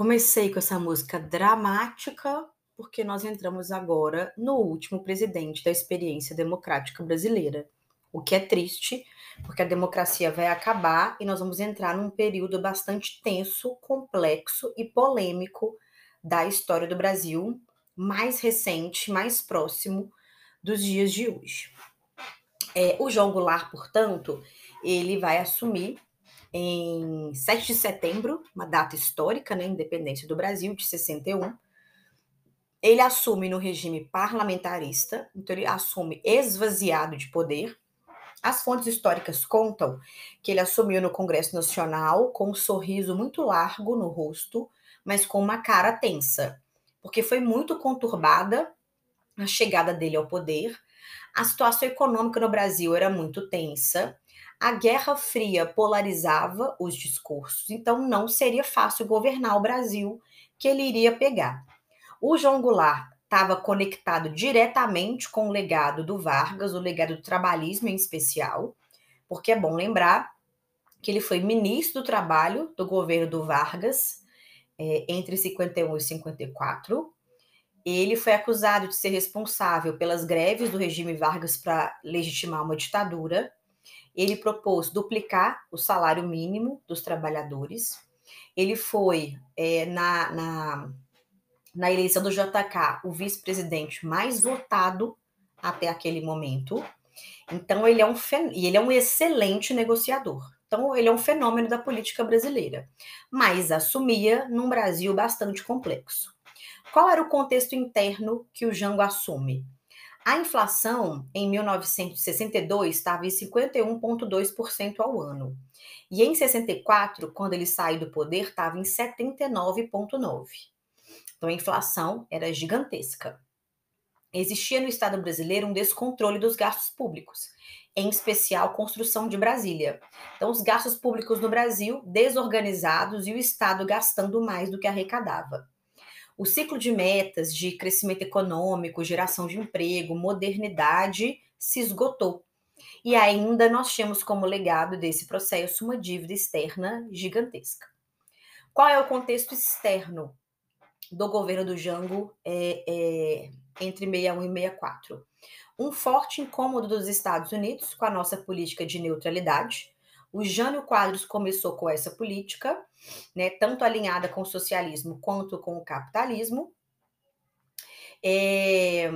Comecei com essa música dramática, porque nós entramos agora no último presidente da experiência democrática brasileira. O que é triste, porque a democracia vai acabar e nós vamos entrar num período bastante tenso, complexo e polêmico da história do Brasil, mais recente, mais próximo dos dias de hoje. É, o João Goulart, portanto, ele vai assumir em 7 de setembro, uma data histórica, né, independência do Brasil, de 61. Ele assume no regime parlamentarista, então ele assume esvaziado de poder. As fontes históricas contam que ele assumiu no Congresso Nacional com um sorriso muito largo no rosto, mas com uma cara tensa, porque foi muito conturbada a chegada dele ao poder. A situação econômica no Brasil era muito tensa a Guerra Fria polarizava os discursos, então não seria fácil governar o Brasil que ele iria pegar. O João Goulart estava conectado diretamente com o legado do Vargas, o legado do trabalhismo em especial, porque é bom lembrar que ele foi ministro do Trabalho do governo do Vargas é, entre 51 e 54. Ele foi acusado de ser responsável pelas greves do regime Vargas para legitimar uma ditadura ele propôs duplicar o salário mínimo dos trabalhadores. Ele foi, é, na, na, na eleição do JK, o vice-presidente mais votado até aquele momento. Então, ele é um, e ele é um excelente negociador. Então, ele é um fenômeno da política brasileira, mas assumia num Brasil bastante complexo. Qual era o contexto interno que o Jango assume? A inflação em 1962 estava em 51,2% ao ano. E em 64, quando ele saiu do poder, estava em 79,9%. Então a inflação era gigantesca. Existia no Estado brasileiro um descontrole dos gastos públicos, em especial construção de Brasília. Então, os gastos públicos no Brasil desorganizados e o Estado gastando mais do que arrecadava. O ciclo de metas de crescimento econômico, geração de emprego, modernidade se esgotou. E ainda nós tínhamos como legado desse processo uma dívida externa gigantesca. Qual é o contexto externo do governo do Jango é, é, entre 61 e 64? Um forte incômodo dos Estados Unidos com a nossa política de neutralidade, o Jânio Quadros começou com essa política, né, tanto alinhada com o socialismo quanto com o capitalismo. É,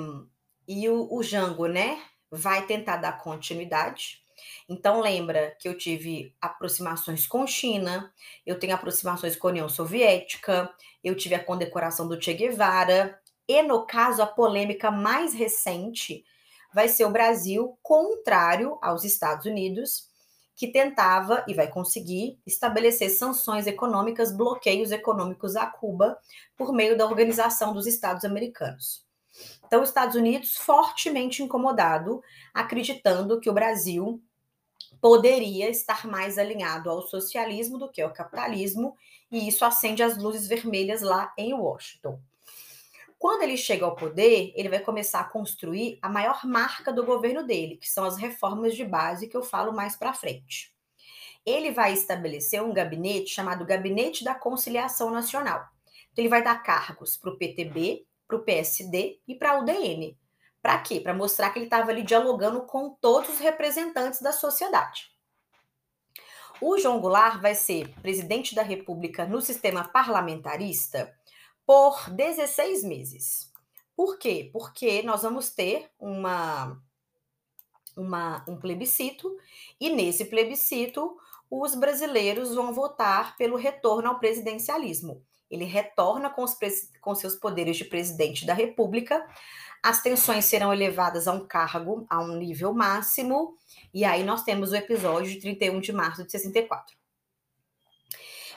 e o, o Jango, né, vai tentar dar continuidade. Então lembra que eu tive aproximações com China, eu tenho aproximações com a União Soviética, eu tive a condecoração do Che Guevara, e no caso a polêmica mais recente vai ser o Brasil contrário aos Estados Unidos que tentava e vai conseguir estabelecer sanções econômicas, bloqueios econômicos a Cuba por meio da Organização dos Estados Americanos. Então, os Estados Unidos fortemente incomodado, acreditando que o Brasil poderia estar mais alinhado ao socialismo do que ao capitalismo, e isso acende as luzes vermelhas lá em Washington. Quando ele chega ao poder, ele vai começar a construir a maior marca do governo dele, que são as reformas de base que eu falo mais para frente. Ele vai estabelecer um gabinete chamado Gabinete da Conciliação Nacional. Então, ele vai dar cargos para o PTB, para o PSD e para a UDN. Para quê? Para mostrar que ele estava ali dialogando com todos os representantes da sociedade. O João Goulart vai ser presidente da República no sistema parlamentarista por 16 meses. Por quê? Porque nós vamos ter uma, uma, um plebiscito, e nesse plebiscito os brasileiros vão votar pelo retorno ao presidencialismo. Ele retorna com, os, com seus poderes de presidente da República, as tensões serão elevadas a um cargo, a um nível máximo, e aí nós temos o episódio de 31 de março de 64.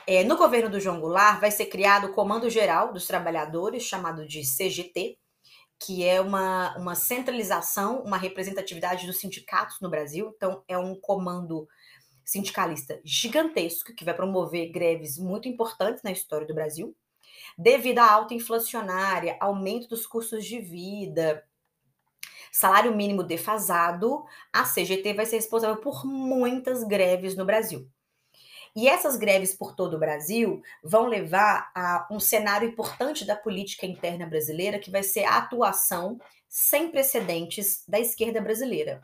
É, no governo do João Goulart vai ser criado o Comando Geral dos Trabalhadores, chamado de CGT, que é uma, uma centralização, uma representatividade dos sindicatos no Brasil. Então, é um comando sindicalista gigantesco que vai promover greves muito importantes na história do Brasil. Devido à alta inflacionária, aumento dos custos de vida, salário mínimo defasado, a CGT vai ser responsável por muitas greves no Brasil. E essas greves por todo o Brasil vão levar a um cenário importante da política interna brasileira, que vai ser a atuação sem precedentes da esquerda brasileira.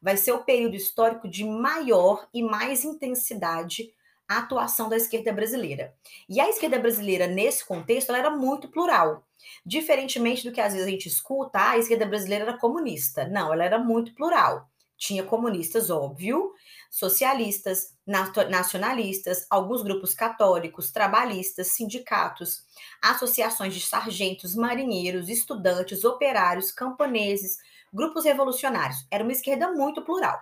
Vai ser o período histórico de maior e mais intensidade a atuação da esquerda brasileira. E a esquerda brasileira, nesse contexto, ela era muito plural. Diferentemente do que às vezes a gente escuta, ah, a esquerda brasileira era comunista. Não, ela era muito plural. Tinha comunistas, óbvio, socialistas, nacionalistas, alguns grupos católicos, trabalhistas, sindicatos, associações de sargentos, marinheiros, estudantes, operários, camponeses, grupos revolucionários. Era uma esquerda muito plural.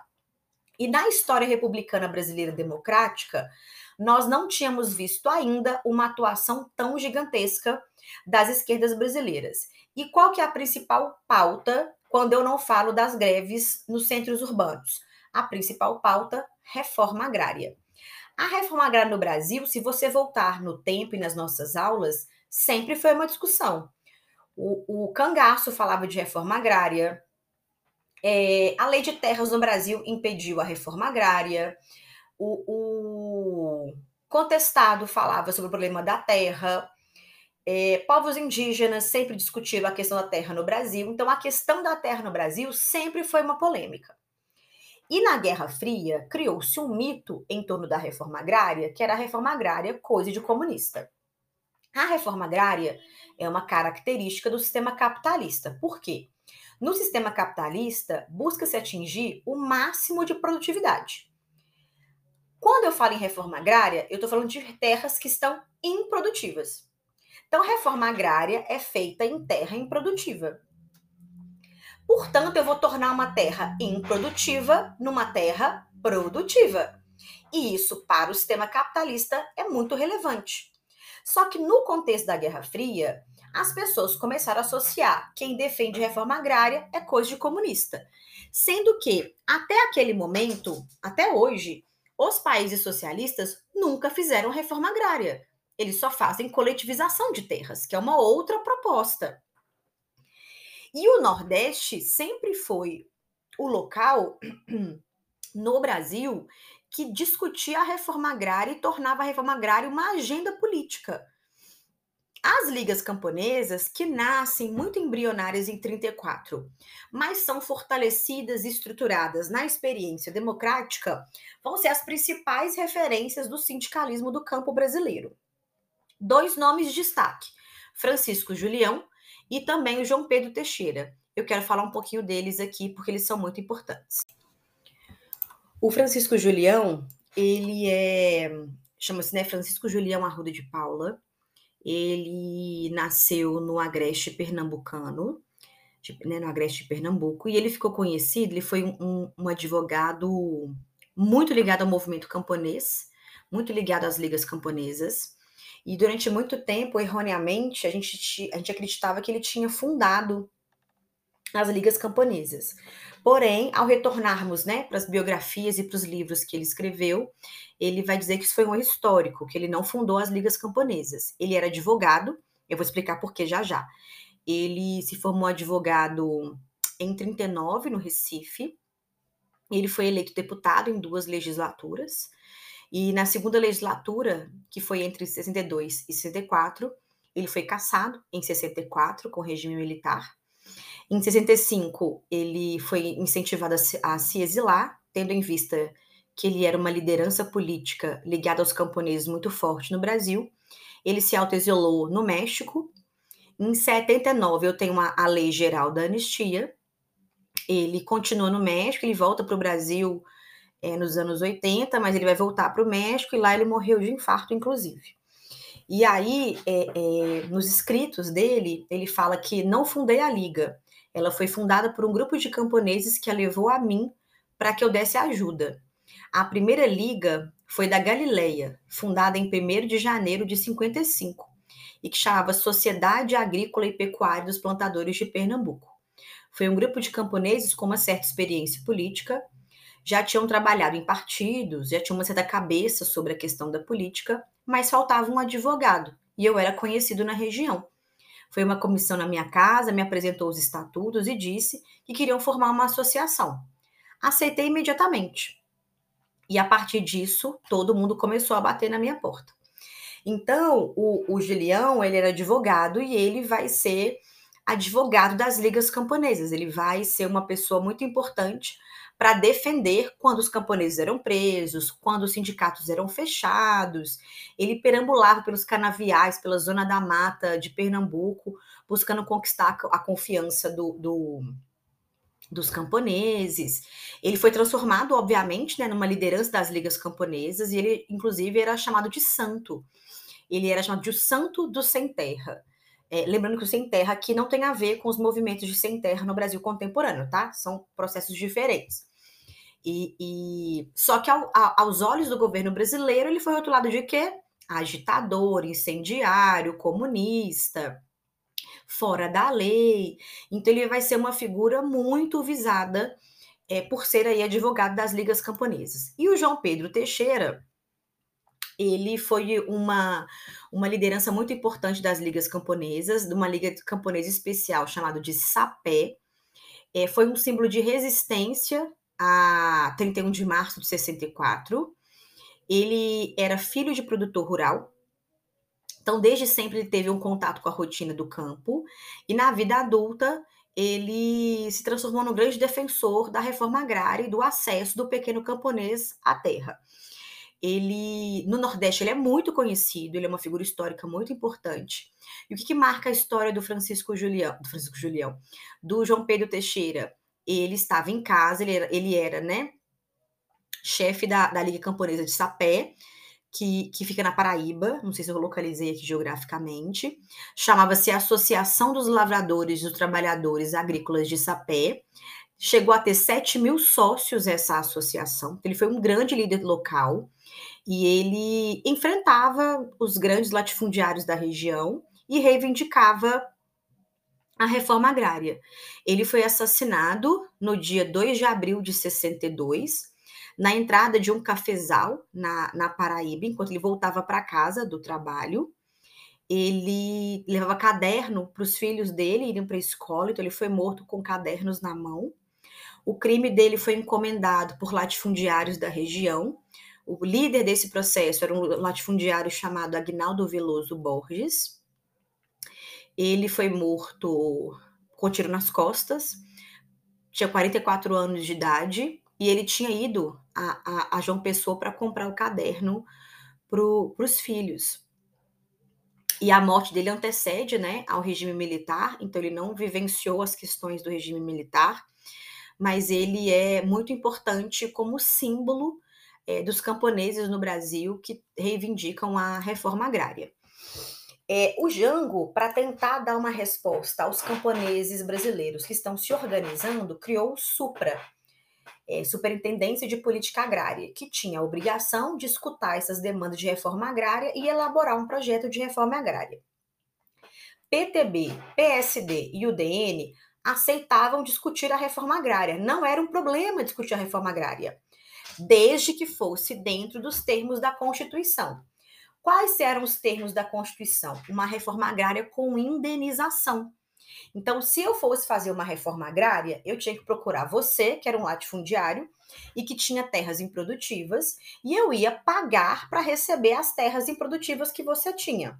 E na história republicana brasileira democrática, nós não tínhamos visto ainda uma atuação tão gigantesca das esquerdas brasileiras. E qual que é a principal pauta quando eu não falo das greves nos centros urbanos? A principal pauta, reforma agrária. A reforma agrária no Brasil, se você voltar no tempo e nas nossas aulas, sempre foi uma discussão. O, o cangaço falava de reforma agrária, é, a lei de terras no Brasil impediu a reforma agrária, o, o contestado falava sobre o problema da terra, é, povos indígenas sempre discutiram a questão da terra no Brasil, então a questão da terra no Brasil sempre foi uma polêmica. E na Guerra Fria, criou-se um mito em torno da reforma agrária, que era a reforma agrária coisa de comunista. A reforma agrária é uma característica do sistema capitalista. Por quê? No sistema capitalista, busca-se atingir o máximo de produtividade. Quando eu falo em reforma agrária, eu estou falando de terras que estão improdutivas. Então, reforma agrária é feita em terra improdutiva. Portanto, eu vou tornar uma terra improdutiva numa terra produtiva. E isso, para o sistema capitalista, é muito relevante. Só que no contexto da Guerra Fria, as pessoas começaram a associar quem defende reforma agrária é coisa de comunista. Sendo que, até aquele momento, até hoje, os países socialistas nunca fizeram reforma agrária. Eles só fazem coletivização de terras, que é uma outra proposta. E o Nordeste sempre foi o local no Brasil que discutia a reforma agrária e tornava a reforma agrária uma agenda política. As ligas camponesas, que nascem muito embrionárias em 34, mas são fortalecidas e estruturadas na experiência democrática, vão ser as principais referências do sindicalismo do campo brasileiro. Dois nomes de destaque: Francisco Julião e também o João Pedro Teixeira. Eu quero falar um pouquinho deles aqui porque eles são muito importantes. O Francisco Julião, ele é chama-se né, Francisco Julião Arruda de Paula. Ele nasceu no Agreste Pernambucano, né, no Agreste de Pernambuco, e ele ficou conhecido, ele foi um, um advogado muito ligado ao movimento camponês, muito ligado às ligas camponesas, e durante muito tempo, erroneamente, a gente, a gente acreditava que ele tinha fundado as ligas camponesas. Porém, ao retornarmos né, para as biografias e para os livros que ele escreveu, ele vai dizer que isso foi um histórico, que ele não fundou as ligas camponesas. Ele era advogado, eu vou explicar por que já já. Ele se formou advogado em 39, no Recife. Ele foi eleito deputado em duas legislaturas. E na segunda legislatura, que foi entre 62 e 64, ele foi cassado em 64 com regime militar. Em 65, ele foi incentivado a se, a se exilar, tendo em vista que ele era uma liderança política ligada aos camponeses muito forte no Brasil. Ele se autoexilou no México. Em 79, eu tenho uma, a Lei Geral da Anistia. Ele continua no México, ele volta para o Brasil é, nos anos 80, mas ele vai voltar para o México e lá ele morreu de infarto, inclusive. E aí, é, é, nos escritos dele, ele fala que não fundei a liga. Ela foi fundada por um grupo de camponeses que a levou a mim para que eu desse ajuda. A primeira liga foi da Galileia, fundada em 1 de janeiro de 55, e que chamava Sociedade Agrícola e Pecuária dos Plantadores de Pernambuco. Foi um grupo de camponeses com uma certa experiência política já tinham trabalhado em partidos, já tinham uma certa cabeça sobre a questão da política, mas faltava um advogado e eu era conhecido na região. Foi uma comissão na minha casa, me apresentou os estatutos e disse que queriam formar uma associação. Aceitei imediatamente. E a partir disso, todo mundo começou a bater na minha porta. Então, o, o Julião, ele era advogado e ele vai ser advogado das ligas camponesas. Ele vai ser uma pessoa muito importante para defender quando os camponeses eram presos, quando os sindicatos eram fechados. Ele perambulava pelos canaviais, pela zona da mata de Pernambuco, buscando conquistar a confiança do, do dos camponeses. Ele foi transformado, obviamente, né, numa liderança das ligas camponesas e ele, inclusive, era chamado de santo. Ele era chamado de o santo do sem terra. É, lembrando que o sem terra aqui não tem a ver com os movimentos de sem terra no Brasil contemporâneo, tá? São processos diferentes. E, e... só que ao, a, aos olhos do governo brasileiro ele foi rotulado de quê? Agitador, incendiário, comunista, fora da lei. Então ele vai ser uma figura muito visada é, por ser aí advogado das ligas camponesas. E o João Pedro Teixeira, ele foi uma, uma liderança muito importante das ligas camponesas, de uma liga camponesa especial chamada de SAPé. É, foi um símbolo de resistência a 31 de março de 64. Ele era filho de produtor rural, então desde sempre ele teve um contato com a rotina do campo e na vida adulta ele se transformou num grande defensor da reforma agrária e do acesso do pequeno camponês à terra. Ele no Nordeste ele é muito conhecido, ele é uma figura histórica muito importante. E o que, que marca a história do Francisco Julião, do Francisco Julião, do João Pedro Teixeira? Ele estava em casa, ele era, ele era né, chefe da, da Liga Camponesa de Sapé, que, que fica na Paraíba, não sei se eu localizei aqui geograficamente, chamava-se Associação dos Lavradores e dos Trabalhadores Agrícolas de Sapé. Chegou a ter 7 mil sócios essa associação, ele foi um grande líder local e ele enfrentava os grandes latifundiários da região e reivindicava a reforma agrária. Ele foi assassinado no dia 2 de abril de 62 na entrada de um cafezal na, na Paraíba, enquanto ele voltava para casa do trabalho. Ele levava caderno para os filhos dele irem para a escola, então ele foi morto com cadernos na mão. O crime dele foi encomendado por latifundiários da região. O líder desse processo era um latifundiário chamado Agnaldo Veloso Borges. Ele foi morto com tiro nas costas, tinha 44 anos de idade e ele tinha ido a, a, a João Pessoa para comprar o caderno para os filhos. E a morte dele antecede né, ao regime militar, então ele não vivenciou as questões do regime militar, mas ele é muito importante como símbolo é, dos camponeses no Brasil que reivindicam a reforma agrária. É, o Jango, para tentar dar uma resposta aos camponeses brasileiros que estão se organizando, criou o SUPRA, é, Superintendência de Política Agrária, que tinha a obrigação de escutar essas demandas de reforma agrária e elaborar um projeto de reforma agrária. PTB, PSD e UDN aceitavam discutir a reforma agrária. Não era um problema discutir a reforma agrária, desde que fosse dentro dos termos da Constituição. Quais eram os termos da Constituição? Uma reforma agrária com indenização. Então, se eu fosse fazer uma reforma agrária, eu tinha que procurar você, que era um latifundiário e que tinha terras improdutivas, e eu ia pagar para receber as terras improdutivas que você tinha.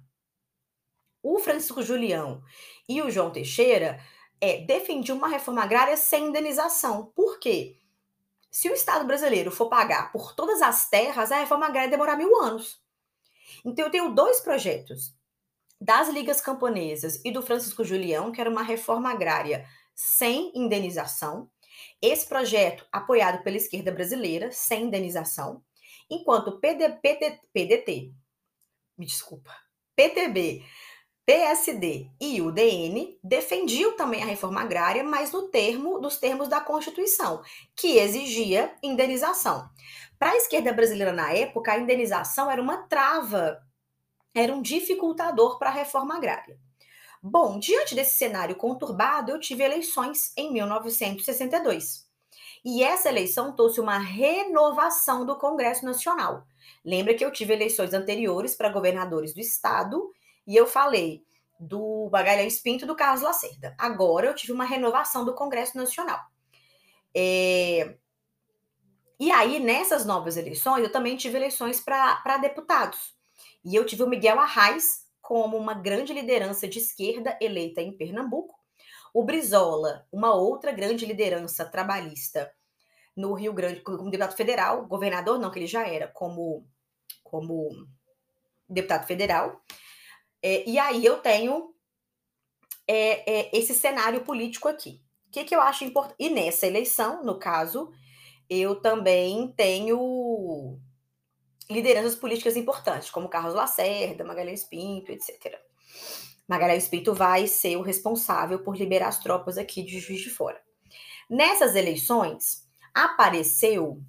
O Francisco Julião e o João Teixeira é, defendiam uma reforma agrária sem indenização. Por quê? Se o Estado brasileiro for pagar por todas as terras, a reforma agrária demorar mil anos. Então, eu tenho dois projetos das ligas camponesas e do Francisco Julião, que era uma reforma agrária sem indenização. Esse projeto apoiado pela esquerda brasileira, sem indenização, enquanto o PD, PD, PDT, me desculpa, PTB, PSD e o DN defendiam também a reforma agrária, mas no termo dos termos da Constituição, que exigia indenização. Para a esquerda brasileira na época, a indenização era uma trava era um dificultador para a reforma agrária. Bom, diante desse cenário conturbado, eu tive eleições em 1962. E essa eleição trouxe uma renovação do Congresso Nacional. Lembra que eu tive eleições anteriores para governadores do estado e eu falei do Magalhães Pinto do Carlos Lacerda. Agora eu tive uma renovação do Congresso Nacional. É... E aí, nessas novas eleições, eu também tive eleições para deputados. E eu tive o Miguel Arraes como uma grande liderança de esquerda eleita em Pernambuco, o Brizola, uma outra grande liderança trabalhista no Rio Grande, como deputado federal, governador não, que ele já era, como, como deputado federal. É, e aí eu tenho é, é, esse cenário político aqui. O que, que eu acho importante? E nessa eleição, no caso, eu também tenho lideranças políticas importantes, como Carlos Lacerda, Magalhães Pinto, etc. Magalhães Pinto vai ser o responsável por liberar as tropas aqui de Juiz de Fora. Nessas eleições, apareceu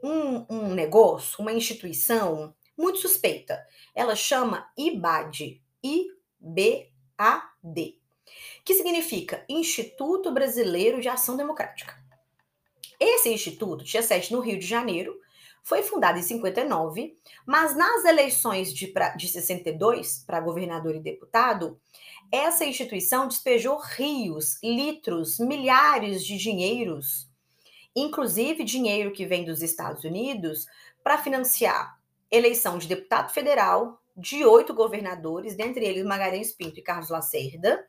um, um negócio, uma instituição muito suspeita. Ela chama IBAD, I-B-A-D, que significa Instituto Brasileiro de Ação Democrática. Esse instituto tinha sede no Rio de Janeiro, foi fundado em 59, mas nas eleições de, pra, de 62 para governador e deputado, essa instituição despejou rios, litros, milhares de dinheiros, inclusive dinheiro que vem dos Estados Unidos, para financiar eleição de deputado federal, de oito governadores, dentre eles Magalhães Pinto e Carlos Lacerda,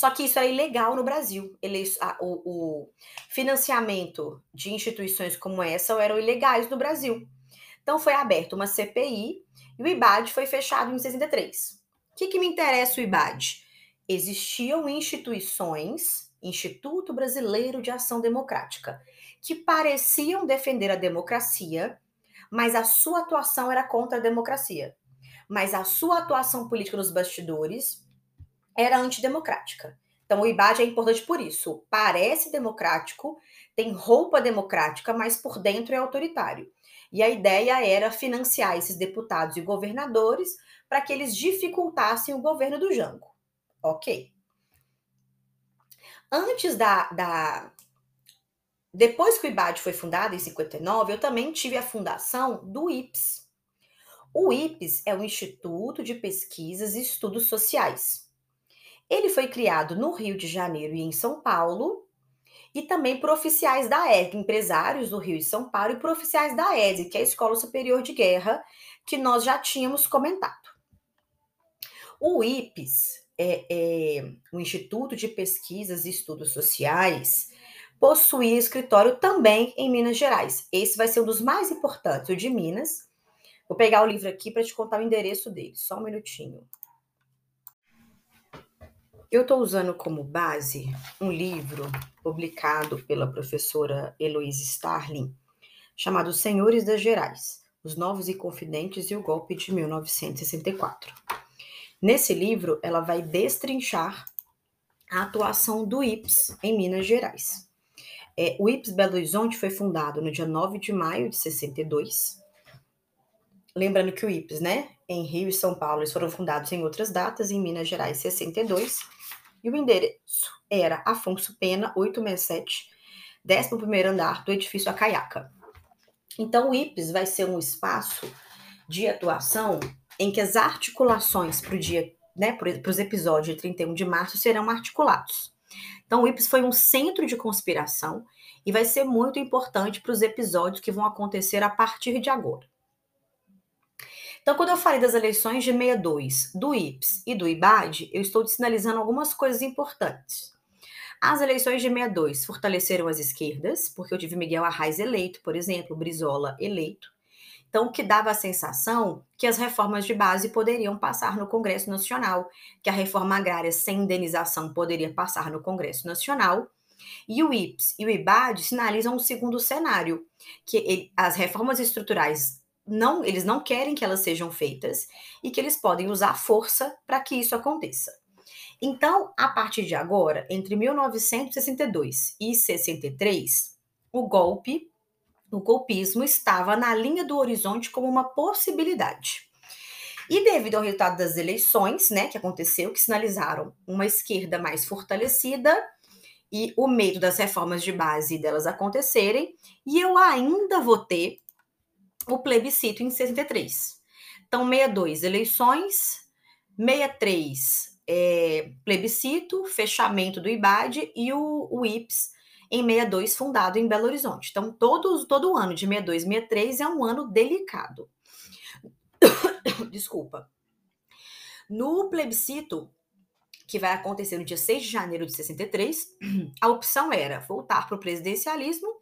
só que isso era ilegal no Brasil. Ele, a, o, o, financiamento de instituições como essa eram ilegais no Brasil. Então foi aberta uma CPI e o IBAD foi fechado em 63. O que, que me interessa o IBAD? Existiam instituições, Instituto Brasileiro de Ação Democrática, que pareciam defender a democracia, mas a sua atuação era contra a democracia. Mas a sua atuação política nos bastidores era antidemocrática. Então, o IBAD é importante por isso. Parece democrático, tem roupa democrática, mas por dentro é autoritário. E a ideia era financiar esses deputados e governadores para que eles dificultassem o governo do Jango. Ok. Antes da, da. Depois que o IBAD foi fundado, em 59, eu também tive a fundação do IPS. O IPS é o Instituto de Pesquisas e Estudos Sociais. Ele foi criado no Rio de Janeiro e em São Paulo, e também por oficiais da ED, empresários do Rio e São Paulo, e por oficiais da ED, que é a Escola Superior de Guerra, que nós já tínhamos comentado. O IPES, é, é, o Instituto de Pesquisas e Estudos Sociais, possuía escritório também em Minas Gerais. Esse vai ser um dos mais importantes, o de Minas. Vou pegar o livro aqui para te contar o endereço dele, só um minutinho. Eu estou usando como base um livro publicado pela professora Heloise Starling, chamado Senhores das Gerais: Os Novos e Confidentes e o Golpe de 1964. Nesse livro, ela vai destrinchar a atuação do IPS em Minas Gerais. É, o IPS Belo Horizonte foi fundado no dia 9 de maio de 62. Lembrando que o IPS, né, em Rio e São Paulo, eles foram fundados em outras datas, em Minas Gerais, 62 e o endereço era Afonso Pena, 867, 11 andar do edifício Acaiaca. Então, o IPES vai ser um espaço de atuação em que as articulações para o dia, né, para os episódios de 31 de março serão articulados. Então, o IPES foi um centro de conspiração e vai ser muito importante para os episódios que vão acontecer a partir de agora. Então, quando eu falei das eleições de 62, do IPS e do IBAD, eu estou sinalizando algumas coisas importantes. As eleições de 62 fortaleceram as esquerdas, porque eu tive Miguel Arraes eleito, por exemplo, Brizola eleito. Então, o que dava a sensação que as reformas de base poderiam passar no Congresso Nacional, que a reforma agrária sem indenização poderia passar no Congresso Nacional. E o IPS e o IBAD sinalizam um segundo cenário, que as reformas estruturais não, eles não querem que elas sejam feitas e que eles podem usar força para que isso aconteça. Então, a partir de agora, entre 1962 e 63, o golpe, o golpismo estava na linha do horizonte como uma possibilidade. E devido ao resultado das eleições, né, que aconteceu, que sinalizaram uma esquerda mais fortalecida e o medo das reformas de base delas acontecerem, e eu ainda vou ter o plebiscito em 63. Então, 62, eleições, 63, é, plebiscito, fechamento do IBAD e o, o IPS em 62, fundado em Belo Horizonte. Então, todo, todo ano de 62 e 63 é um ano delicado. Desculpa. No plebiscito, que vai acontecer no dia 6 de janeiro de 63, a opção era voltar para o presidencialismo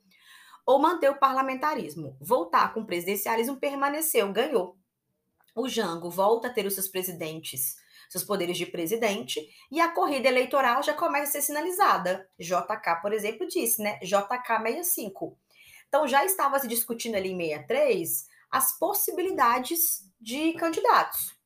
ou manter o parlamentarismo. Voltar com o presidencialismo permaneceu, ganhou. O Jango volta a ter os seus presidentes seus poderes de presidente, e a corrida eleitoral já começa a ser sinalizada. JK, por exemplo, disse, né? JK 65. Então já estava se discutindo ali em 63 as possibilidades de candidatos.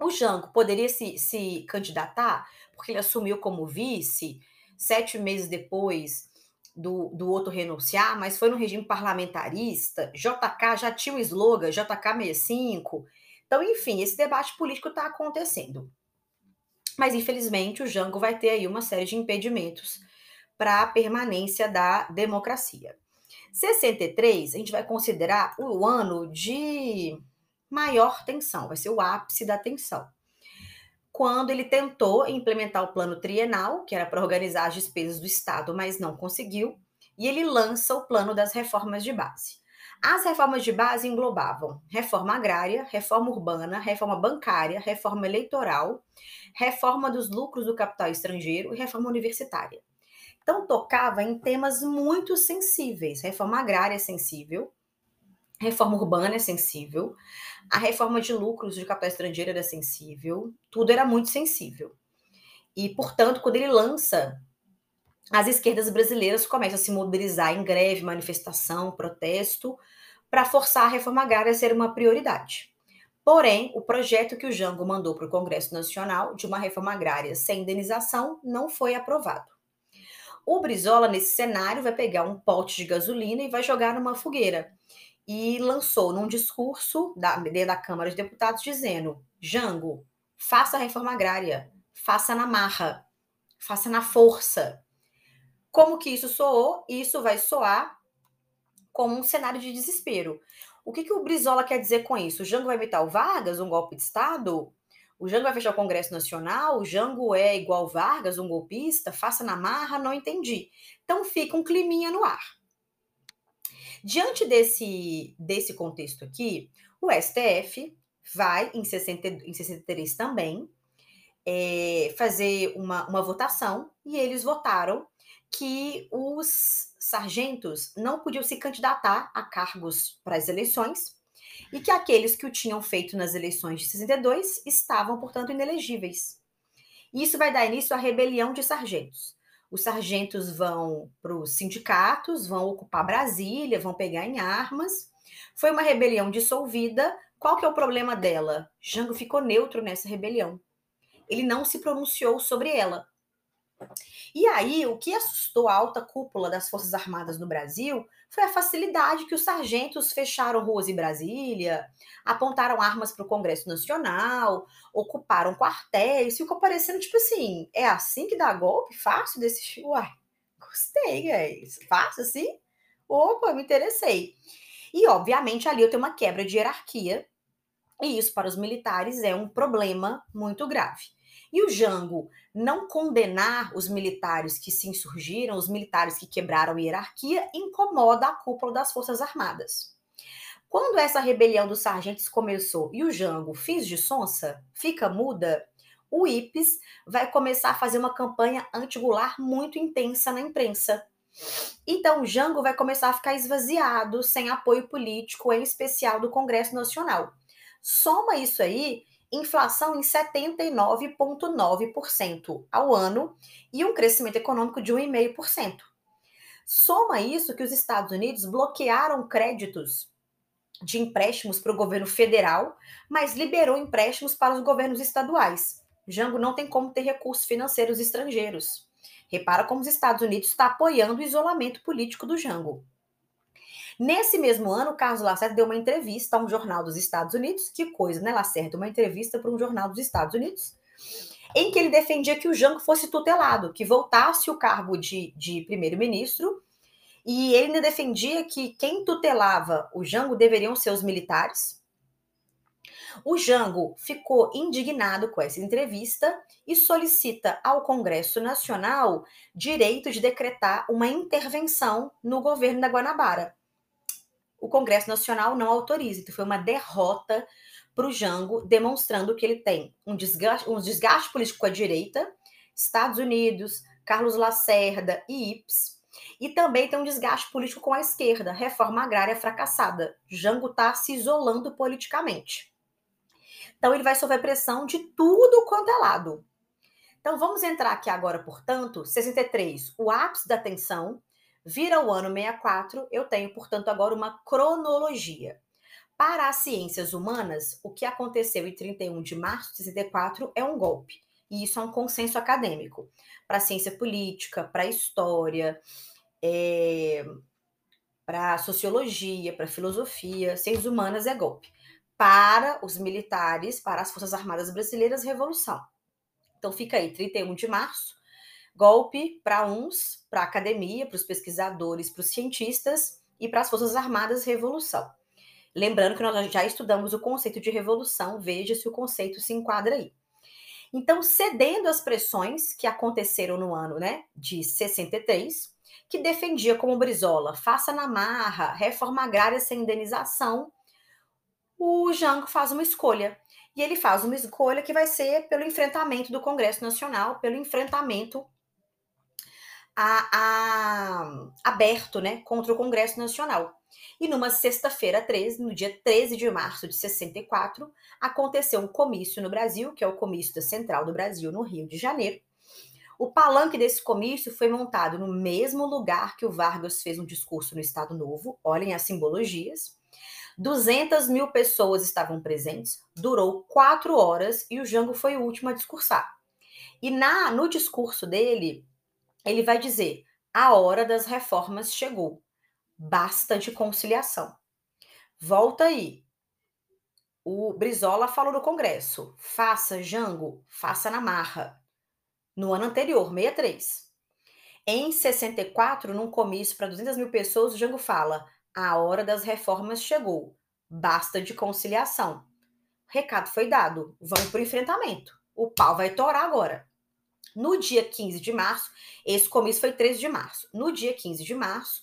O Jango poderia se, se candidatar, porque ele assumiu como vice sete meses depois do, do outro renunciar, mas foi no regime parlamentarista. JK já tinha o slogan JK 65. Então, enfim, esse debate político está acontecendo. Mas, infelizmente, o Jango vai ter aí uma série de impedimentos para a permanência da democracia. 63, a gente vai considerar o ano de maior tensão, vai ser o ápice da tensão. Quando ele tentou implementar o plano trienal, que era para organizar as despesas do Estado, mas não conseguiu, e ele lança o plano das reformas de base. As reformas de base englobavam reforma agrária, reforma urbana, reforma bancária, reforma eleitoral, reforma dos lucros do capital estrangeiro e reforma universitária. Então, tocava em temas muito sensíveis. Reforma agrária é sensível, reforma urbana é sensível, a reforma de lucros de capital estrangeiro era sensível, tudo era muito sensível. E, portanto, quando ele lança as esquerdas brasileiras começam a se mobilizar em greve, manifestação, protesto, para forçar a reforma agrária a ser uma prioridade. Porém, o projeto que o Jango mandou para o Congresso Nacional de uma reforma agrária sem indenização não foi aprovado. O Brizola, nesse cenário, vai pegar um pote de gasolina e vai jogar numa fogueira. E lançou num discurso da, da Câmara de Deputados dizendo: Jango, faça a reforma agrária, faça na marra, faça na força, como que isso soou? Isso vai soar como um cenário de desespero. O que, que o Brizola quer dizer com isso? O Jango vai imitar o Vargas, um golpe de Estado? O Jango vai fechar o Congresso Nacional? O Jango é igual Vargas, um golpista? Faça na marra? Não entendi. Então fica um climinha no ar. Diante desse, desse contexto aqui, o STF vai, em, 60, em 63 também, é, fazer uma, uma votação e eles votaram que os sargentos não podiam se candidatar a cargos para as eleições e que aqueles que o tinham feito nas eleições de 62 estavam, portanto, inelegíveis. Isso vai dar início à rebelião de sargentos. Os sargentos vão para os sindicatos, vão ocupar Brasília, vão pegar em armas. Foi uma rebelião dissolvida. Qual que é o problema dela? Jango ficou neutro nessa rebelião. Ele não se pronunciou sobre ela. E aí, o que assustou a alta cúpula das Forças Armadas no Brasil foi a facilidade que os sargentos fecharam ruas em Brasília, apontaram armas para o Congresso Nacional, ocuparam quartéis, ficou parecendo tipo assim: é assim que dá golpe? Fácil desse. Uai, gostei, é isso. Fácil assim? Opa, me interessei. E, obviamente, ali eu tenho uma quebra de hierarquia, e isso para os militares é um problema muito grave. E o Jango não condenar os militares que se insurgiram, os militares que quebraram a hierarquia, incomoda a cúpula das Forças Armadas. Quando essa rebelião dos sargentos começou e o Jango, fins de sonsa, fica muda, o IPES vai começar a fazer uma campanha anti-gular muito intensa na imprensa. Então, o Jango vai começar a ficar esvaziado, sem apoio político, em especial do Congresso Nacional. Soma isso aí inflação em 79,9% ao ano e um crescimento econômico de 1,5%. Soma isso que os Estados Unidos bloquearam créditos de empréstimos para o governo federal, mas liberou empréstimos para os governos estaduais. Jango não tem como ter recursos financeiros estrangeiros. Repara como os Estados Unidos está apoiando o isolamento político do Jango. Nesse mesmo ano, Carlos Lacerda deu uma entrevista a um jornal dos Estados Unidos. Que coisa, né, Lacerda? Uma entrevista para um jornal dos Estados Unidos, em que ele defendia que o Jango fosse tutelado, que voltasse o cargo de, de primeiro-ministro. E ele ainda defendia que quem tutelava o Jango deveriam ser os militares, O Jango ficou indignado com essa entrevista e solicita ao Congresso Nacional direito de decretar uma intervenção no governo da Guanabara. O Congresso Nacional não autoriza, então foi uma derrota para o Jango, demonstrando que ele tem um desgaste, um desgaste político com a direita, Estados Unidos, Carlos Lacerda e IPS, e também tem um desgaste político com a esquerda, reforma agrária fracassada. Jango está se isolando politicamente. Então ele vai sofrer pressão de tudo quanto é lado. Então vamos entrar aqui agora, portanto, 63, o ápice da tensão, vira o ano 64, eu tenho, portanto, agora uma cronologia. Para as ciências humanas, o que aconteceu em 31 de março de 64 é um golpe. E isso é um consenso acadêmico. Para a ciência política, para a história, é... para a sociologia, para a filosofia, ciências humanas é golpe para os militares, para as Forças Armadas Brasileiras, revolução. Então fica aí, 31 de março, golpe para uns, para a academia, para os pesquisadores, para os cientistas e para as Forças Armadas, revolução. Lembrando que nós já estudamos o conceito de revolução, veja se o conceito se enquadra aí. Então, cedendo às pressões que aconteceram no ano né, de 63, que defendia como Brizola, faça na marra, reforma agrária sem indenização, o Jango faz uma escolha. E ele faz uma escolha que vai ser pelo enfrentamento do Congresso Nacional, pelo enfrentamento a, a, aberto né, contra o Congresso Nacional. E numa sexta-feira 13, no dia 13 de março de 64, aconteceu um comício no Brasil, que é o comício da Central do Brasil, no Rio de Janeiro. O palanque desse comício foi montado no mesmo lugar que o Vargas fez um discurso no Estado Novo, olhem as simbologias. 200 mil pessoas estavam presentes, durou quatro horas e o Jango foi o último a discursar. E na no discurso dele, ele vai dizer: a hora das reformas chegou, basta de conciliação. Volta aí. O Brizola falou no Congresso: faça Jango, faça na marra. No ano anterior, 63. Em 64, num comício para 200 mil pessoas, o Jango fala: a hora das reformas chegou. Basta de conciliação. Recado foi dado. Vamos para o enfrentamento. O pau vai torar agora. No dia 15 de março, esse comício foi 13 de março. No dia 15 de março,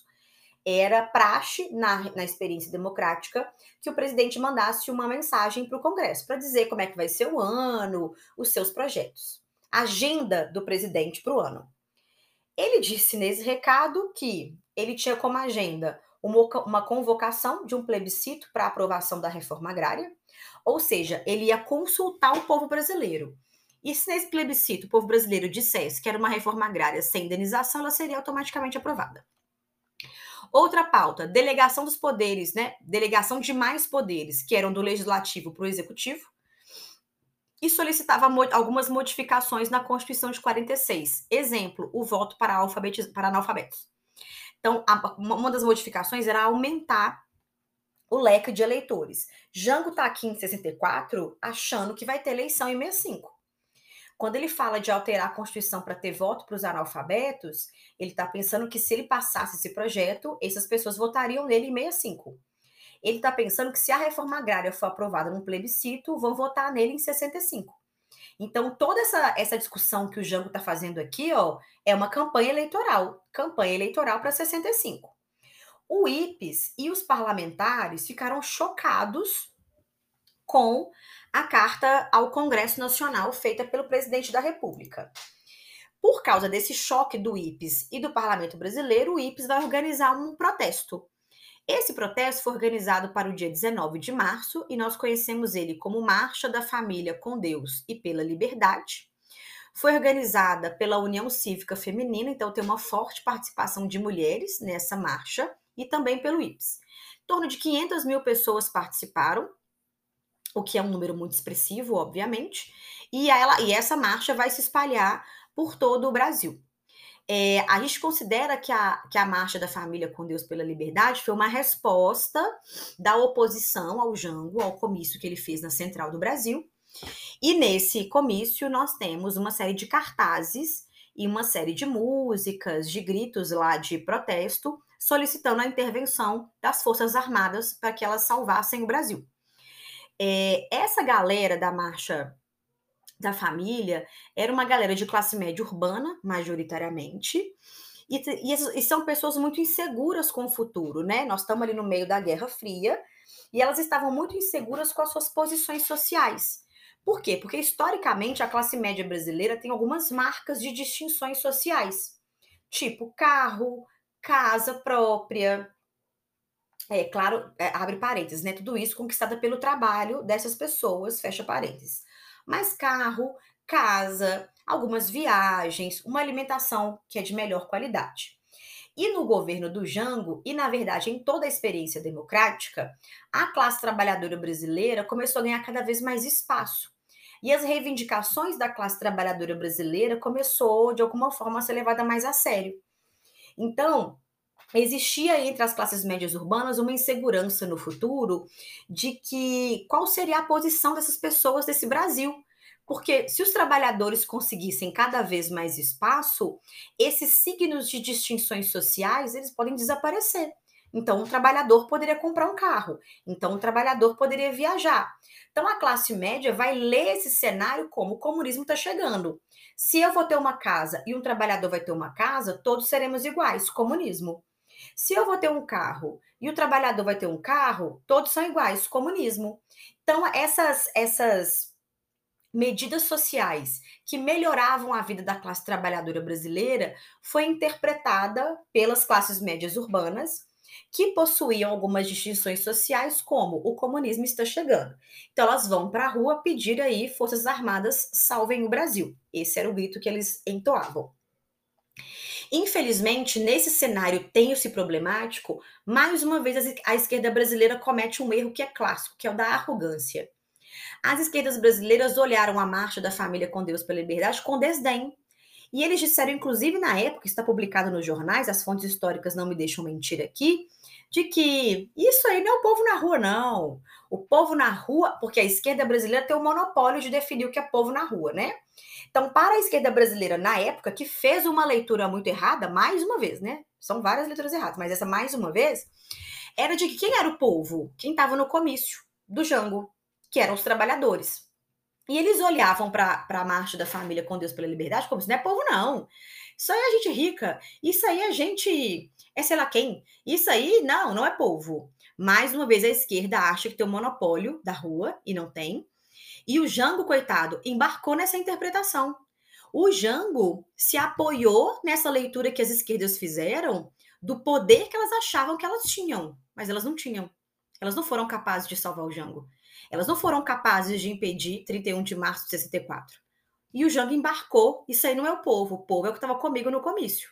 era praxe na, na experiência democrática que o presidente mandasse uma mensagem para o Congresso para dizer como é que vai ser o ano, os seus projetos. Agenda do presidente para o ano. Ele disse nesse recado que ele tinha como agenda uma, uma convocação de um plebiscito para aprovação da reforma agrária, ou seja, ele ia consultar o povo brasileiro. E se nesse plebiscito o povo brasileiro dissesse que era uma reforma agrária sem indenização, ela seria automaticamente aprovada. Outra pauta, delegação dos poderes, né? Delegação de mais poderes, que eram do legislativo para o executivo, e solicitava algumas modificações na Constituição de 46. Exemplo, o voto para, para analfabetos. Então, a, uma das modificações era aumentar o leque de eleitores. Jango está aqui em 64 achando que vai ter eleição em 65. Quando ele fala de alterar a Constituição para ter voto para os analfabetos, ele está pensando que se ele passasse esse projeto, essas pessoas votariam nele em 65. Ele está pensando que se a reforma agrária for aprovada num plebiscito, vão votar nele em 65. Então, toda essa, essa discussão que o Jango está fazendo aqui, ó, é uma campanha eleitoral, campanha eleitoral para 65. O IPES e os parlamentares ficaram chocados com a carta ao Congresso Nacional feita pelo presidente da República. Por causa desse choque do IPES e do parlamento brasileiro, o IPES vai organizar um protesto esse protesto foi organizado para o dia 19 de março e nós conhecemos ele como Marcha da Família com Deus e pela Liberdade. Foi organizada pela União Cívica Feminina, então tem uma forte participação de mulheres nessa marcha e também pelo IPS. Em torno de 500 mil pessoas participaram, o que é um número muito expressivo, obviamente, e, ela, e essa marcha vai se espalhar por todo o Brasil. É, a gente considera que a, que a Marcha da Família com Deus pela Liberdade foi uma resposta da oposição ao Jango, ao comício que ele fez na Central do Brasil. E nesse comício nós temos uma série de cartazes e uma série de músicas, de gritos lá de protesto, solicitando a intervenção das Forças Armadas para que elas salvassem o Brasil. É, essa galera da marcha da família era uma galera de classe média urbana, majoritariamente, e, e, e, são pessoas muito inseguras com o futuro, né? Nós estamos ali no meio da Guerra Fria e elas estavam muito inseguras com as suas posições sociais. Por quê? Porque historicamente a classe média brasileira tem algumas marcas de distinções sociais, tipo carro, casa própria. É claro, é, abre parênteses, né? Tudo isso conquistada pelo trabalho dessas pessoas, fecha parênteses. Mas carro, casa, algumas viagens, uma alimentação que é de melhor qualidade. E no governo do Jango, e na verdade em toda a experiência democrática, a classe trabalhadora brasileira começou a ganhar cada vez mais espaço. E as reivindicações da classe trabalhadora brasileira começou, de alguma forma, a ser levada mais a sério. Então, existia entre as classes médias urbanas uma insegurança no futuro de que qual seria a posição dessas pessoas desse Brasil. Porque se os trabalhadores conseguissem cada vez mais espaço, esses signos de distinções sociais, eles podem desaparecer. Então, um trabalhador poderia comprar um carro. Então, um trabalhador poderia viajar. Então, a classe média vai ler esse cenário como o comunismo está chegando. Se eu vou ter uma casa e um trabalhador vai ter uma casa, todos seremos iguais, comunismo. Se eu vou ter um carro e o trabalhador vai ter um carro, todos são iguais, comunismo. Então, essas, essas medidas sociais que melhoravam a vida da classe trabalhadora brasileira foi interpretada pelas classes médias urbanas que possuíam algumas distinções sociais, como o comunismo está chegando. Então elas vão para a rua pedir aí Forças Armadas salvem o Brasil. Esse era o grito que eles entoavam. Infelizmente, nesse cenário tenso e problemático, mais uma vez a esquerda brasileira comete um erro que é clássico, que é o da arrogância. As esquerdas brasileiras olharam a marcha da família com Deus pela liberdade com desdém. E eles disseram, inclusive na época, está publicado nos jornais, as fontes históricas não me deixam mentir aqui, de que isso aí não é o povo na rua, não. O povo na rua, porque a esquerda brasileira tem o monopólio de definir o que é povo na rua, né? Então, para a esquerda brasileira, na época, que fez uma leitura muito errada, mais uma vez, né? São várias leituras erradas, mas essa mais uma vez, era de que quem era o povo? Quem estava no comício do Jango, que eram os trabalhadores. E eles olhavam para a marcha da família com Deus pela liberdade como se não é povo, não. Isso aí é gente rica. Isso aí é gente. É sei lá quem. Isso aí, não, não é povo. Mais uma vez, a esquerda acha que tem o monopólio da rua, e não tem. E o Jango, coitado, embarcou nessa interpretação. O Jango se apoiou nessa leitura que as esquerdas fizeram do poder que elas achavam que elas tinham, mas elas não tinham. Elas não foram capazes de salvar o Jango. Elas não foram capazes de impedir 31 de março de 64. E o Jango embarcou. Isso aí não é o povo. O povo é o que estava comigo no comício.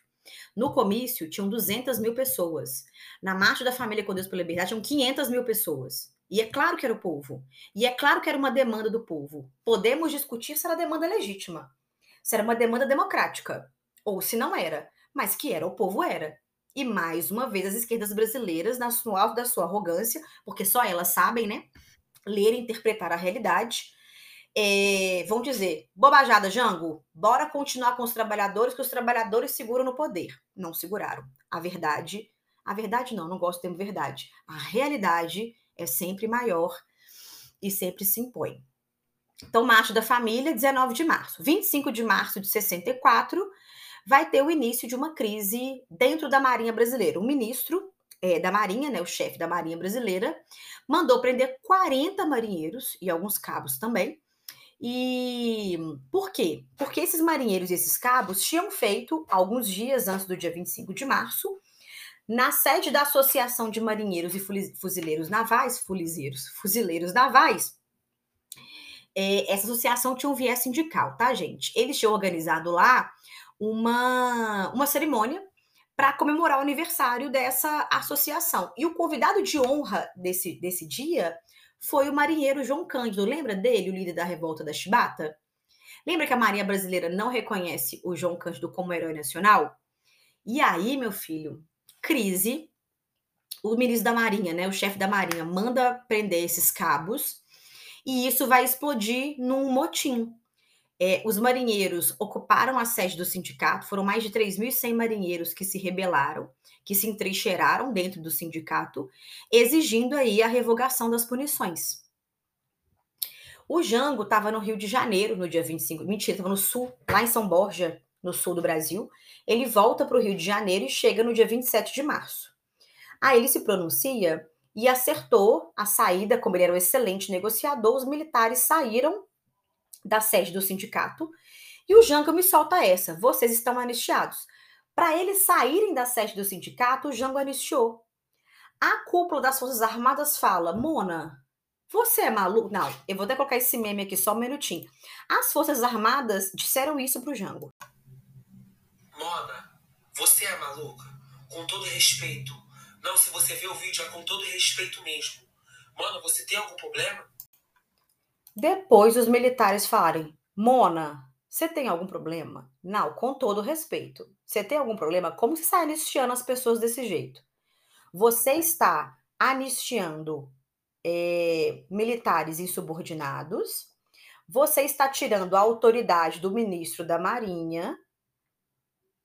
No comício, tinham 200 mil pessoas. Na Marcha da Família com Deus pela Liberdade, tinham 500 mil pessoas. E é claro que era o povo. E é claro que era uma demanda do povo. Podemos discutir se era demanda legítima. Se era uma demanda democrática. Ou se não era. Mas que era, o povo era. E mais uma vez, as esquerdas brasileiras, no alto da sua arrogância, porque só elas sabem, né? ler e interpretar a realidade. É, vão dizer, bobajada, Jango, bora continuar com os trabalhadores, que os trabalhadores seguram no poder. Não seguraram. A verdade, a verdade não, não gosto do termo verdade. A realidade é sempre maior e sempre se impõe. Então, Marcha da Família, 19 de março. 25 de março de 64, vai ter o início de uma crise dentro da Marinha Brasileira. O ministro é, da Marinha, né, o chefe da Marinha Brasileira, mandou prender 40 marinheiros e alguns cabos também. E por quê? Porque esses marinheiros e esses cabos tinham feito, alguns dias antes do dia 25 de março, na sede da Associação de Marinheiros e Fuzileiros Navais, fuzileiros, navais, é, essa associação tinha um viés sindical, tá, gente? Eles tinham organizado lá uma, uma cerimônia para comemorar o aniversário dessa associação. E o convidado de honra desse, desse dia foi o marinheiro João Cândido. Lembra dele, o líder da revolta da Chibata? Lembra que a Marinha Brasileira não reconhece o João Cândido como herói nacional? E aí, meu filho, crise. O ministro da Marinha, né, o chefe da Marinha, manda prender esses cabos e isso vai explodir num motim. É, os marinheiros ocuparam a sede do sindicato, foram mais de 3.100 marinheiros que se rebelaram, que se entrincheiraram dentro do sindicato, exigindo aí a revogação das punições. O Jango estava no Rio de Janeiro no dia 25. Mentira, estava no sul, lá em São Borja, no sul do Brasil. Ele volta para o Rio de Janeiro e chega no dia 27 de março. Aí ele se pronuncia e acertou a saída, como ele era um excelente negociador, os militares saíram da sede do sindicato e o Jango me solta essa: vocês estão anistiados. Para eles saírem da sede do sindicato, o Jango anistiou. A cúpula das Forças Armadas fala: Mona, você é maluco? Não, eu vou até colocar esse meme aqui só um minutinho. As Forças Armadas disseram isso pro Jango. Mona, você é maluca? Com todo respeito. Não, se você vê o vídeo é com todo respeito mesmo. Mona, você tem algum problema? Depois os militares falarem: Mona, você tem algum problema? Não, com todo respeito. Você tem algum problema? Como você está anistiando as pessoas desse jeito? Você está anistiando é, militares insubordinados, você está tirando a autoridade do ministro da Marinha,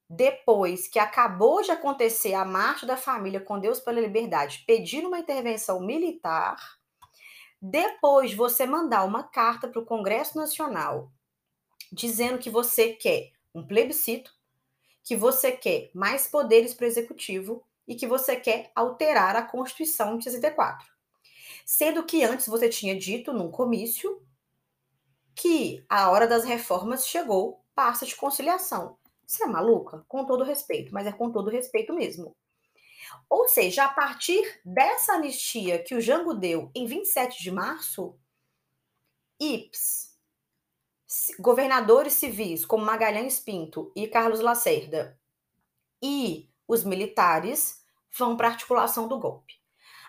depois que acabou de acontecer a marcha da família com Deus pela Liberdade, pedindo uma intervenção militar, depois você mandar uma carta para o Congresso Nacional dizendo que você quer um plebiscito, que você quer mais poderes para o executivo e que você quer alterar a Constituição de 64. Sendo que antes você tinha dito num comício que a hora das reformas chegou, passa de conciliação. Você é maluca? Com todo respeito, mas é com todo respeito mesmo. Ou seja, a partir dessa anistia que o Jango deu em 27 de março, IPS, governadores civis como Magalhães Pinto e Carlos Lacerda e os militares vão para a articulação do golpe.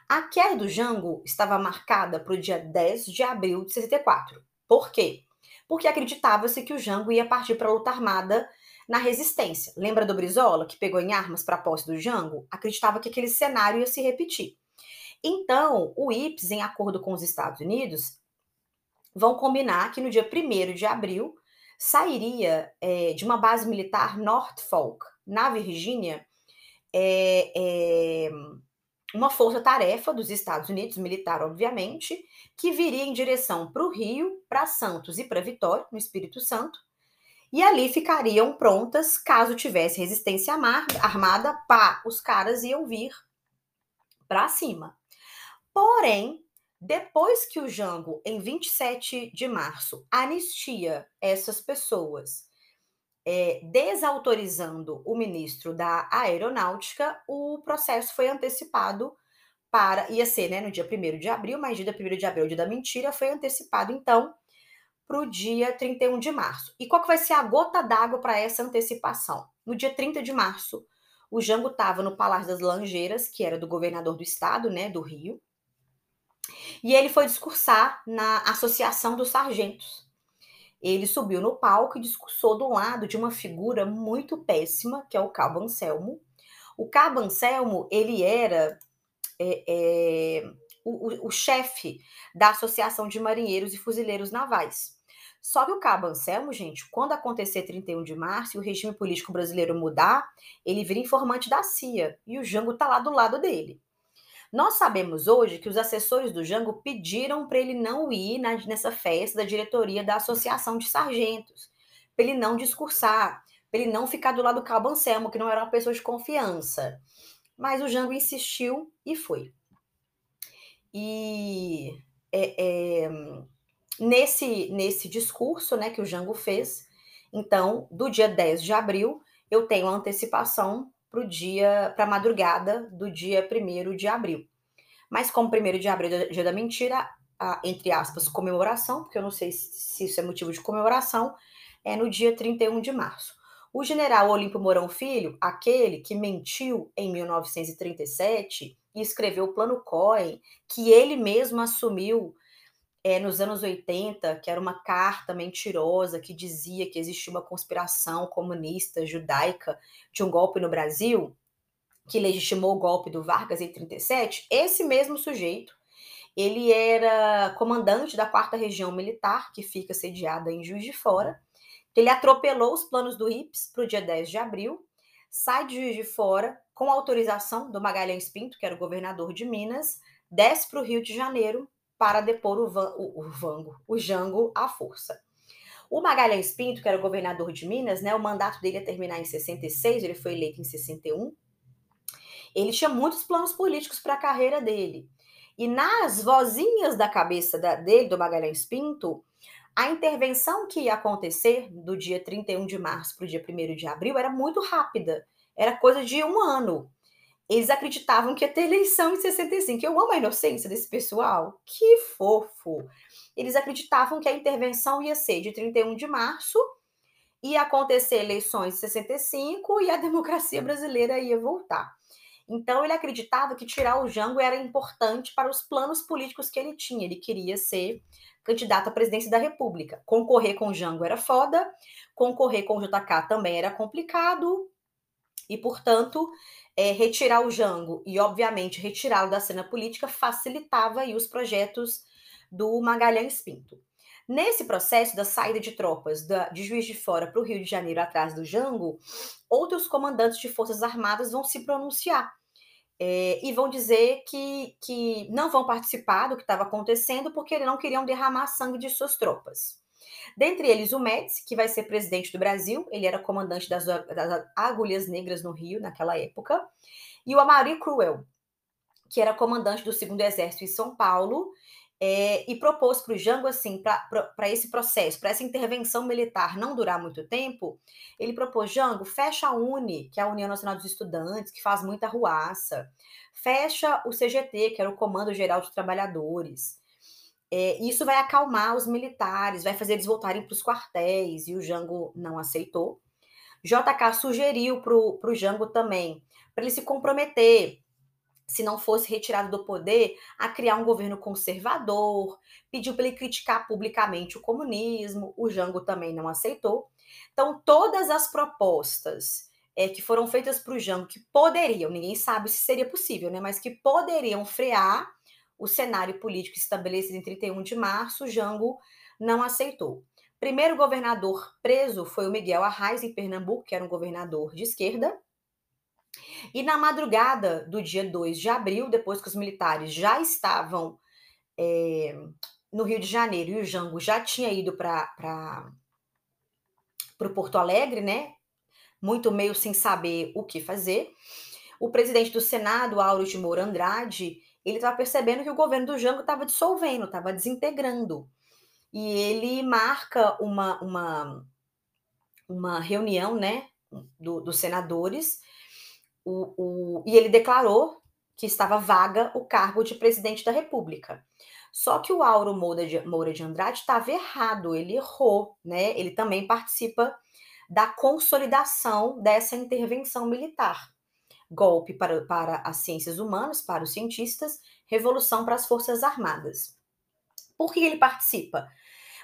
A queda do Jango estava marcada para o dia 10 de abril de 64. Por quê? Porque acreditava-se que o Jango ia partir para a luta armada na resistência. Lembra do Brizola, que pegou em armas para a posse do Jango? Acreditava que aquele cenário ia se repetir. Então, o IPS, em acordo com os Estados Unidos, vão combinar que no dia 1 de abril sairia é, de uma base militar Norfolk, na Virgínia, é, é, uma força-tarefa dos Estados Unidos, militar, obviamente, que viria em direção para o Rio, para Santos e para Vitória, no Espírito Santo, e ali ficariam prontas caso tivesse resistência armada, pá, os caras iam vir para cima. Porém, depois que o Jango, em 27 de março, anistia essas pessoas é, desautorizando o ministro da Aeronáutica, o processo foi antecipado para. ia ser né, no dia 1 de abril, mas dia 1 de abril, dia da mentira, foi antecipado, então, para o dia 31 de março. E qual que vai ser a gota d'água para essa antecipação? No dia 30 de março, o Jango estava no Palácio das Langeiras, que era do governador do estado, né, do Rio, e ele foi discursar na Associação dos Sargentos. Ele subiu no palco e discursou do lado de uma figura muito péssima, que é o Cabo Anselmo. O Cabo Anselmo, ele era é, é, o, o, chefe da Associação de Marinheiros e Fuzileiros Navais. Só que o Cabo Anselmo, gente, quando acontecer 31 de março e o regime político brasileiro mudar, ele vira informante da CIA e o Jango tá lá do lado dele. Nós sabemos hoje que os assessores do Jango pediram para ele não ir na, nessa festa da diretoria da Associação de Sargentos, para ele não discursar, para ele não ficar do lado do Cabo Anselmo, que não era uma pessoa de confiança. Mas o Jango insistiu e foi. E é, é, nesse, nesse discurso né, que o Jango fez, então, do dia 10 de abril, eu tenho antecipação para dia, para a madrugada do dia 1 de abril. Mas como 1 de abril é dia da mentira, a, entre aspas, comemoração, porque eu não sei se isso é motivo de comemoração, é no dia 31 de março. O general Olímpio Mourão Filho, aquele que mentiu em 1937 e escreveu o Plano Cohen, que ele mesmo assumiu é, nos anos 80, que era uma carta mentirosa que dizia que existia uma conspiração comunista judaica de um golpe no Brasil, que legitimou o golpe do Vargas em 37, esse mesmo sujeito, ele era comandante da quarta região militar, que fica sediada em Juiz de Fora. Ele atropelou os planos do IPS para o dia 10 de abril, sai de Juiz de Fora com autorização do Magalhães Pinto, que era o governador de Minas, desce para o Rio de Janeiro para depor o, Van, o, o Vango, o Jango à força. O Magalhães Pinto, que era o governador de Minas, né, o mandato dele ia terminar em 66, ele foi eleito em 61. Ele tinha muitos planos políticos para a carreira dele. E nas vozinhas da cabeça da, dele, do Magalhães Pinto, a intervenção que ia acontecer do dia 31 de março para o dia 1 de abril era muito rápida. Era coisa de um ano. Eles acreditavam que ia ter eleição em 65. Eu amo a inocência desse pessoal. Que fofo! Eles acreditavam que a intervenção ia ser de 31 de março, ia acontecer eleições em 65 e a democracia brasileira ia voltar. Então ele acreditava que tirar o Jango era importante para os planos políticos que ele tinha. Ele queria ser candidato à presidência da República. Concorrer com o Jango era foda, concorrer com o JK também era complicado, e, portanto, é, retirar o Jango e, obviamente, retirá-lo da cena política facilitava aí, os projetos do Magalhães Pinto. Nesse processo da saída de tropas da, de Juiz de Fora para o Rio de Janeiro atrás do Jango, outros comandantes de forças armadas vão se pronunciar é, e vão dizer que, que não vão participar do que estava acontecendo porque não queriam derramar sangue de suas tropas. Dentre eles, o Médici, que vai ser presidente do Brasil, ele era comandante das, das Agulhas Negras no Rio naquela época, e o Amari Cruel, que era comandante do Segundo Exército em São Paulo, é, e propôs para o Jango, assim, para esse processo, para essa intervenção militar não durar muito tempo, ele propôs, Jango, fecha a UNE, que é a União Nacional dos Estudantes, que faz muita ruaça, fecha o CGT, que era o Comando Geral dos Trabalhadores, é, isso vai acalmar os militares, vai fazer eles voltarem para os quartéis, e o Jango não aceitou. JK sugeriu para o Jango também, para ele se comprometer se não fosse retirado do poder, a criar um governo conservador, pediu para ele criticar publicamente o comunismo, o Jango também não aceitou. Então, todas as propostas é, que foram feitas para o Jango, que poderiam, ninguém sabe se seria possível, né, mas que poderiam frear o cenário político estabelecido em 31 de março, o Jango não aceitou. Primeiro governador preso foi o Miguel Arraes, em Pernambuco, que era um governador de esquerda, e na madrugada do dia 2 de abril, depois que os militares já estavam é, no Rio de Janeiro e o Jango já tinha ido para o Porto Alegre, né? Muito meio sem saber o que fazer. O presidente do Senado, Auro de Moura Andrade, ele estava percebendo que o governo do Jango estava dissolvendo, estava desintegrando. E ele marca uma, uma, uma reunião né, do, dos senadores o, o, e ele declarou que estava vaga o cargo de presidente da República. Só que o Auro Moura de, Moura de Andrade estava errado, ele errou, né? Ele também participa da consolidação dessa intervenção militar. Golpe para, para as ciências humanas, para os cientistas, revolução para as forças armadas. Por que ele participa?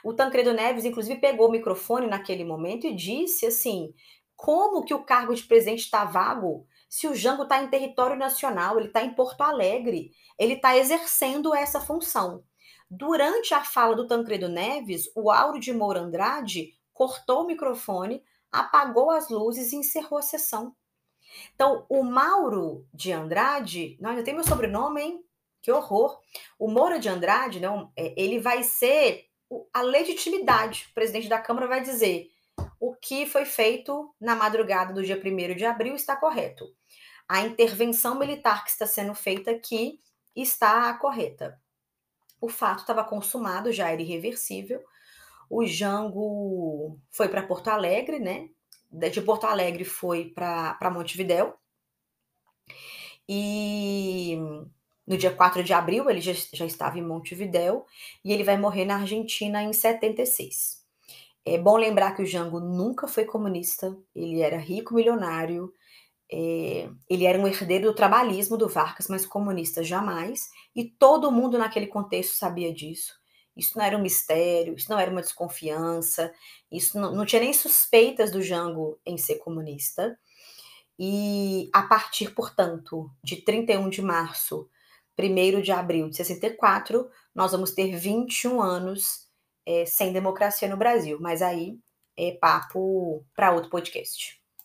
O Tancredo Neves, inclusive, pegou o microfone naquele momento e disse assim: como que o cargo de presidente está vago se o Jango está em território nacional, ele está em Porto Alegre, ele está exercendo essa função. Durante a fala do Tancredo Neves, o Auro de Moura Andrade cortou o microfone, apagou as luzes e encerrou a sessão. Então, o Mauro de Andrade, não, ainda tem meu sobrenome, hein? Que horror. O Moura de Andrade, não, é, ele vai ser a legitimidade. O presidente da Câmara vai dizer: o que foi feito na madrugada do dia 1 de abril está correto. A intervenção militar que está sendo feita aqui está correta. O fato estava consumado, já era irreversível. O Jango foi para Porto Alegre, né? De Porto Alegre foi para Montevidéu. E no dia 4 de abril ele já, já estava em Montevidéu e ele vai morrer na Argentina em 76. É bom lembrar que o Jango nunca foi comunista, ele era rico, milionário, é, ele era um herdeiro do trabalhismo do Vargas, mas comunista jamais, e todo mundo naquele contexto sabia disso. Isso não era um mistério, isso não era uma desconfiança, isso não, não tinha nem suspeitas do Jango em ser comunista. E a partir, portanto, de 31 de março, 1 de abril de 64, nós vamos ter 21 anos é, sem democracia no Brasil. Mas aí é papo para outro podcast.